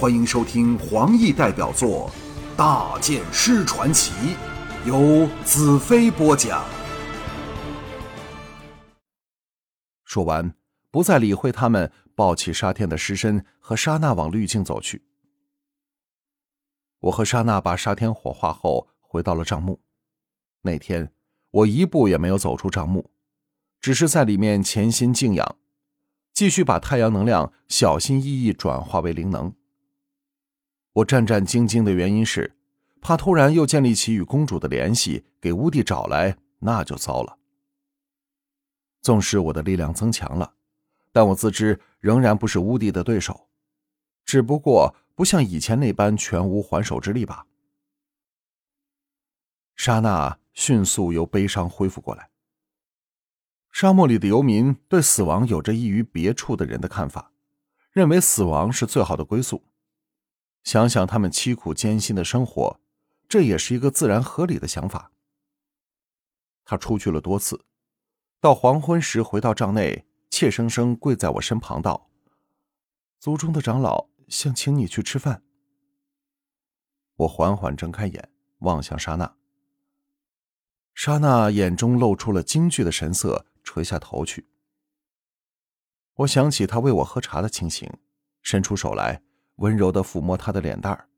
欢迎收听黄奕代表作《大剑师传奇》，由子飞播讲。说完，不再理会他们，抱起沙天的尸身和沙娜往滤镜走去。我和沙娜把沙天火化后，回到了帐幕。那天，我一步也没有走出帐幕，只是在里面潜心静养，继续把太阳能量小心翼翼转化为灵能。我战战兢兢的原因是，怕突然又建立起与公主的联系，给乌帝找来，那就糟了。纵使我的力量增强了，但我自知仍然不是乌帝的对手，只不过不像以前那般全无还手之力吧。莎娜迅速由悲伤恢复过来。沙漠里的游民对死亡有着异于别处的人的看法，认为死亡是最好的归宿。想想他们凄苦艰辛的生活，这也是一个自然合理的想法。他出去了多次，到黄昏时回到帐内，怯生生跪在我身旁道：“族中的长老想请你去吃饭。”我缓缓睁开眼，望向莎娜。莎娜眼中露出了惊惧的神色，垂下头去。我想起他喂我喝茶的情形，伸出手来。温柔的抚摸他的脸蛋儿，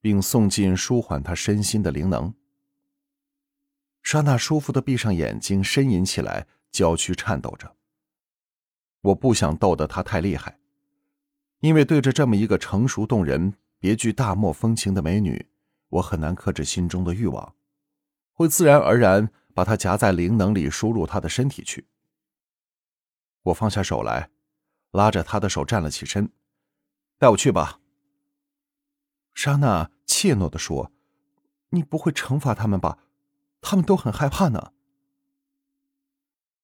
并送进舒缓他身心的灵能。莎娜舒服的闭上眼睛，呻吟起来，娇躯颤抖着。我不想逗得她太厉害，因为对着这么一个成熟动人、别具大漠风情的美女，我很难克制心中的欲望，会自然而然把她夹在灵能里，输入她的身体去。我放下手来，拉着她的手站了起身。带我去吧。”莎娜怯懦的说，“你不会惩罚他们吧？他们都很害怕呢。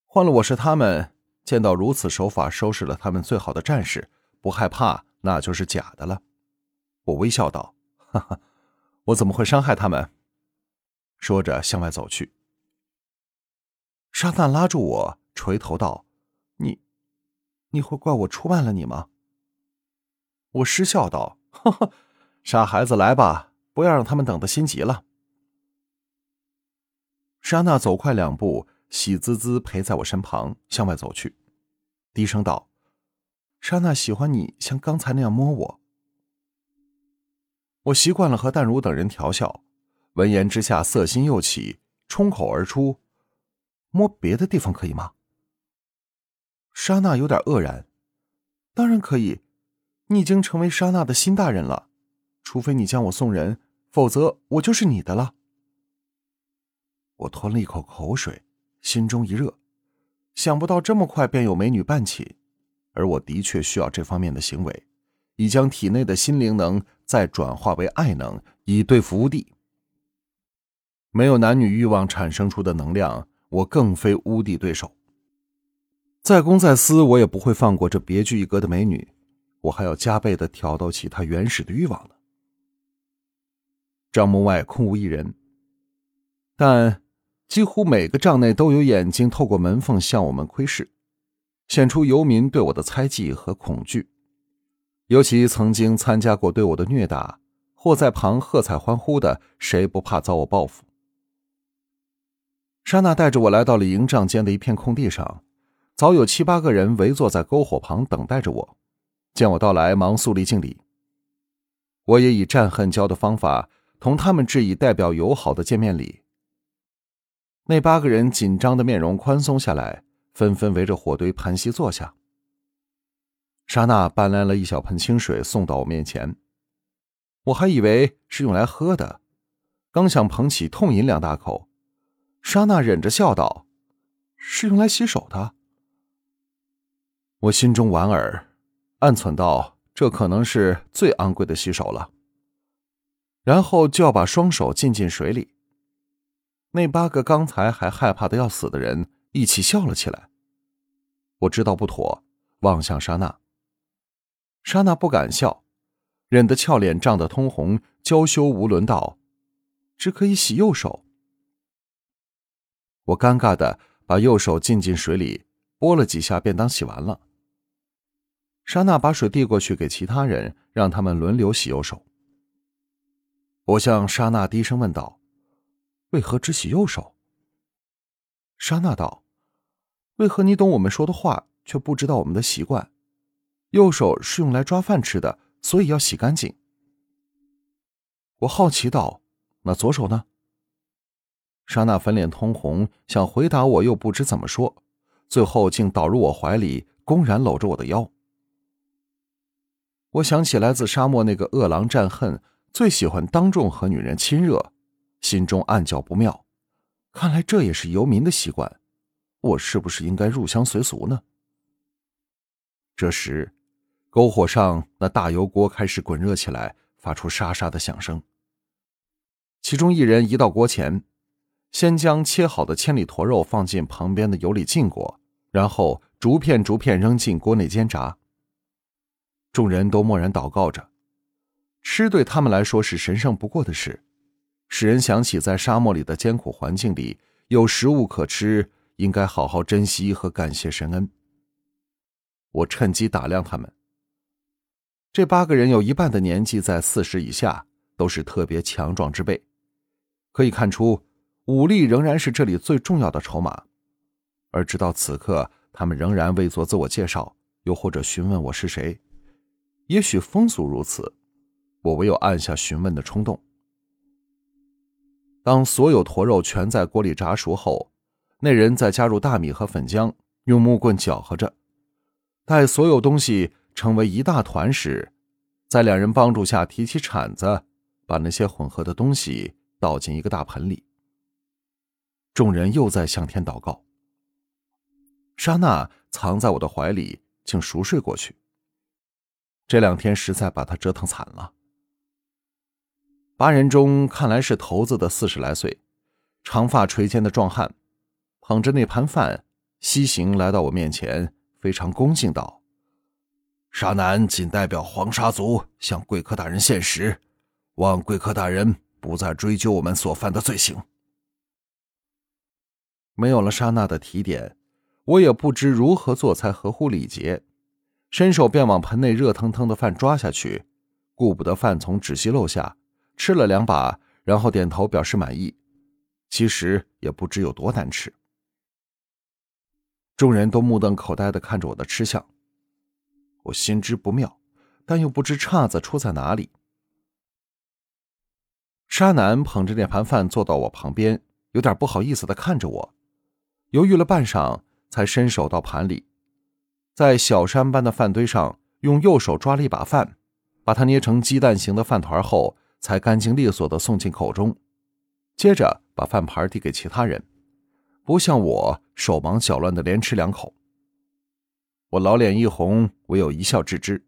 换了我是他们，见到如此手法收拾了他们最好的战士，不害怕那就是假的了。”我微笑道，“哈哈，我怎么会伤害他们？”说着向外走去。莎娜拉住我，垂头道：“你，你会怪我出卖了你吗？”我失笑道：“哈哈，傻孩子，来吧，不要让他们等得心急了。”莎娜走快两步，喜滋滋陪在我身旁向外走去，低声道：“莎娜喜欢你像刚才那样摸我。”我习惯了和淡如等人调笑，闻言之下色心又起，冲口而出：“摸别的地方可以吗？”莎娜有点愕然：“当然可以。”你已经成为莎娜的新大人了，除非你将我送人，否则我就是你的了。我吞了一口口水，心中一热，想不到这么快便有美女伴起，而我的确需要这方面的行为，以将体内的心灵能再转化为爱能，以对付乌帝。没有男女欲望产生出的能量，我更非乌帝对手。再公再私，我也不会放过这别具一格的美女。我还要加倍的挑逗起他原始的欲望呢。帐幕外空无一人，但几乎每个帐内都有眼睛透过门缝向我们窥视，显出游民对我的猜忌和恐惧。尤其曾经参加过对我的虐打或在旁喝彩欢呼的，谁不怕遭我报复？莎娜带着我来到了营帐间的一片空地上，早有七八个人围坐在篝火旁等待着我。见我到来，忙肃立敬礼。我也以战恨交的方法同他们致以代表友好的见面礼。那八个人紧张的面容宽松下来，纷纷围着火堆盘膝坐下。莎娜搬来了一小盆清水送到我面前，我还以为是用来喝的，刚想捧起痛饮两大口，莎娜忍着笑道：“是用来洗手的。”我心中莞尔。暗忖道：“这可能是最昂贵的洗手了。”然后就要把双手浸进水里。那八个刚才还害怕的要死的人一起笑了起来。我知道不妥，望向莎娜。莎娜不敢笑，忍得俏脸涨得通红，娇羞无伦道：“只可以洗右手。”我尴尬的把右手浸进水里，拨了几下，便当洗完了。莎娜把水递过去给其他人，让他们轮流洗右手。我向莎娜低声问道：“为何只洗右手？”莎娜道：“为何你懂我们说的话，却不知道我们的习惯？右手是用来抓饭吃的，所以要洗干净。”我好奇道：“那左手呢？”莎娜粉脸通红，想回答我，又不知怎么说，最后竟倒入我怀里，公然搂着我的腰。我想起来自沙漠那个饿狼战恨，最喜欢当众和女人亲热，心中暗叫不妙。看来这也是游民的习惯，我是不是应该入乡随俗呢？这时，篝火上那大油锅开始滚热起来，发出沙沙的响声。其中一人移到锅前，先将切好的千里驼肉放进旁边的油里浸过，然后逐片逐片扔进锅内煎炸。众人都默然祷告着，吃对他们来说是神圣不过的事，使人想起在沙漠里的艰苦环境里有食物可吃，应该好好珍惜和感谢神恩。我趁机打量他们，这八个人有一半的年纪在四十以下，都是特别强壮之辈，可以看出武力仍然是这里最重要的筹码。而直到此刻，他们仍然未做自我介绍，又或者询问我是谁。也许风俗如此，我唯有按下询问的冲动。当所有驼肉全在锅里炸熟后，那人再加入大米和粉浆，用木棍搅和着。待所有东西成为一大团时，在两人帮助下提起铲子，把那些混合的东西倒进一个大盆里。众人又在向天祷告。莎娜藏在我的怀里，竟熟睡过去。这两天实在把他折腾惨了。八人中看来是头子的四十来岁，长发垂肩的壮汉，捧着那盘饭，西行来到我面前，非常恭敬道：“沙南仅代表黄沙族向贵客大人献食，望贵客大人不再追究我们所犯的罪行。”没有了沙娜的提点，我也不知如何做才合乎礼节。伸手便往盆内热腾腾的饭抓下去，顾不得饭从纸屑漏下，吃了两把，然后点头表示满意。其实也不知有多难吃。众人都目瞪口呆的看着我的吃相，我心知不妙，但又不知岔子出在哪里。沙南捧着那盘饭坐到我旁边，有点不好意思的看着我，犹豫了半晌，才伸手到盘里。在小山般的饭堆上，用右手抓了一把饭，把它捏成鸡蛋形的饭团后，才干净利索的送进口中。接着把饭盘递给其他人，不像我手忙脚乱的连吃两口。我老脸一红，唯有一笑置之。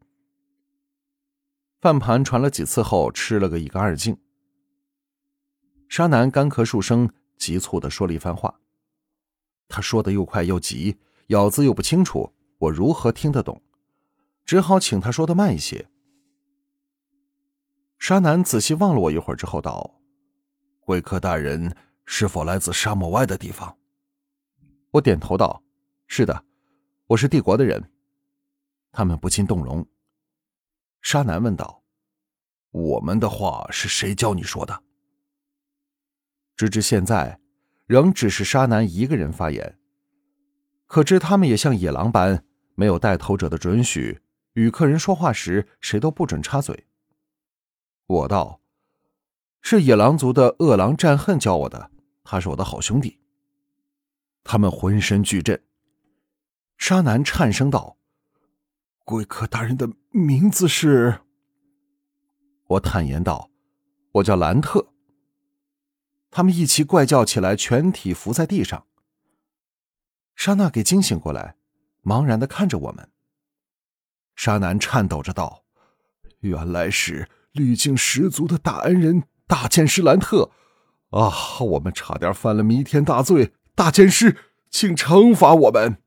饭盘传了几次后，吃了个一干二净。沙南干咳数声，急促的说了一番话。他说的又快又急，咬字又不清楚。我如何听得懂？只好请他说的慢一些。沙南仔细望了我一会儿之后道：“贵客大人是否来自沙漠外的地方？”我点头道：“是的，我是帝国的人。”他们不禁动容。沙南问道：“我们的话是谁教你说的？”直至现在，仍只是沙南一个人发言。可知他们也像野狼般，没有带头者的准许，与客人说话时谁都不准插嘴。我道：“是野狼族的恶狼战恨教我的，他是我的好兄弟。”他们浑身巨震。沙南颤声道：“贵客大人的名字是？”我坦言道：“我叫兰特。”他们一起怪叫起来，全体伏在地上。沙娜给惊醒过来，茫然的看着我们。沙南颤抖着道：“原来是滤镜十足的大恩人大剑师兰特，啊，我们差点犯了弥天大罪，大剑师，请惩罚我们。”